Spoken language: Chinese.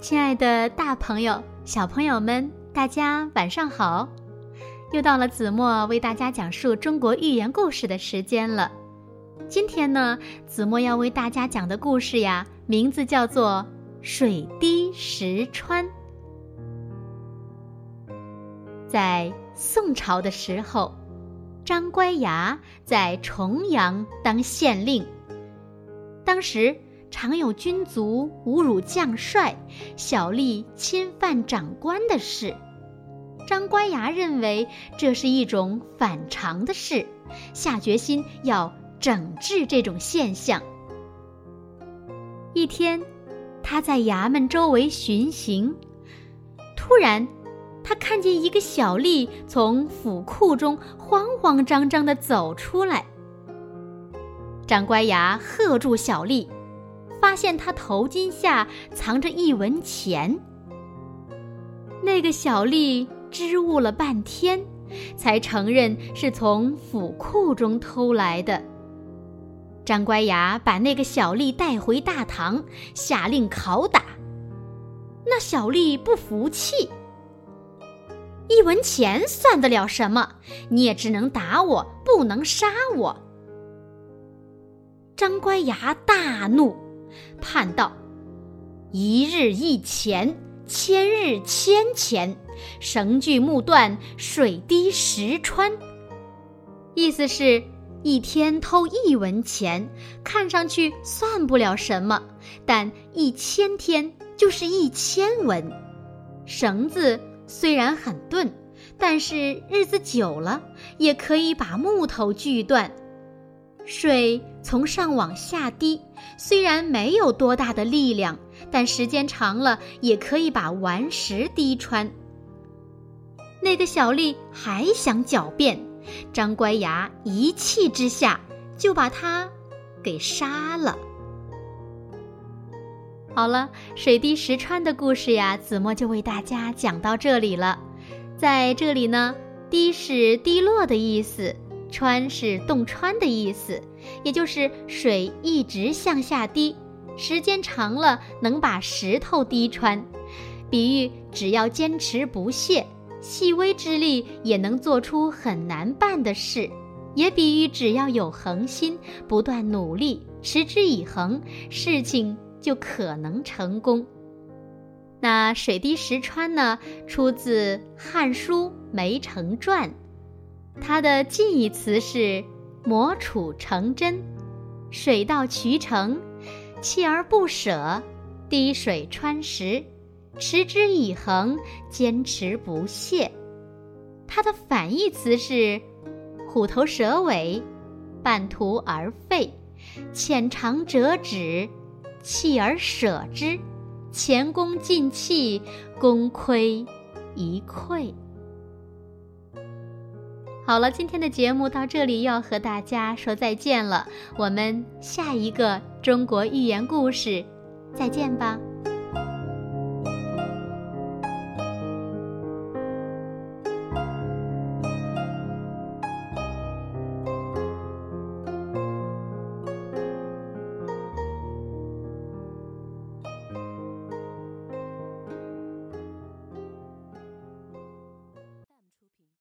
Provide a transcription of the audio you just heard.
亲爱的大朋友、小朋友们，大家晚上好！又到了子墨为大家讲述中国寓言故事的时间了。今天呢，子墨要为大家讲的故事呀，名字叫做《水滴石穿》。在宋朝的时候，张乖崖在重阳当县令，当时。常有军卒侮辱将帅、小吏侵犯长官的事，张乖崖认为这是一种反常的事，下决心要整治这种现象。一天，他在衙门周围巡行，突然，他看见一个小吏从府库中慌慌张张地走出来。张乖崖喝住小吏。发现他头巾下藏着一文钱。那个小吏支吾了半天，才承认是从府库中偷来的。张乖牙把那个小吏带回大堂，下令拷打。那小吏不服气：“一文钱算得了什么？你也只能打我，不能杀我。”张乖牙大怒。叹道：“一日一钱，千日千钱，绳锯木断，水滴石穿。”意思是，一天偷一文钱，看上去算不了什么；但一千天就是一千文。绳子虽然很钝，但是日子久了，也可以把木头锯断。水从上往下滴，虽然没有多大的力量，但时间长了也可以把顽石滴穿。那个小丽还想狡辩，张乖崖一气之下就把他给杀了。好了，水滴石穿的故事呀，子墨就为大家讲到这里了。在这里呢，滴是滴落的意思。穿是洞穿的意思，也就是水一直向下滴，时间长了能把石头滴穿。比喻只要坚持不懈，细微之力也能做出很难办的事。也比喻只要有恒心，不断努力，持之以恒，事情就可能成功。那水滴石穿呢？出自《汉书·梅城传》。它的近义词是“磨杵成针”，水到渠成，锲而不舍，滴水穿石，持之以恒，坚持不懈。它的反义词是“虎头蛇尾，半途而废，浅尝辄止，锲而舍之，前功尽弃，功亏一篑。”好了，今天的节目到这里要和大家说再见了。我们下一个中国寓言故事，再见吧。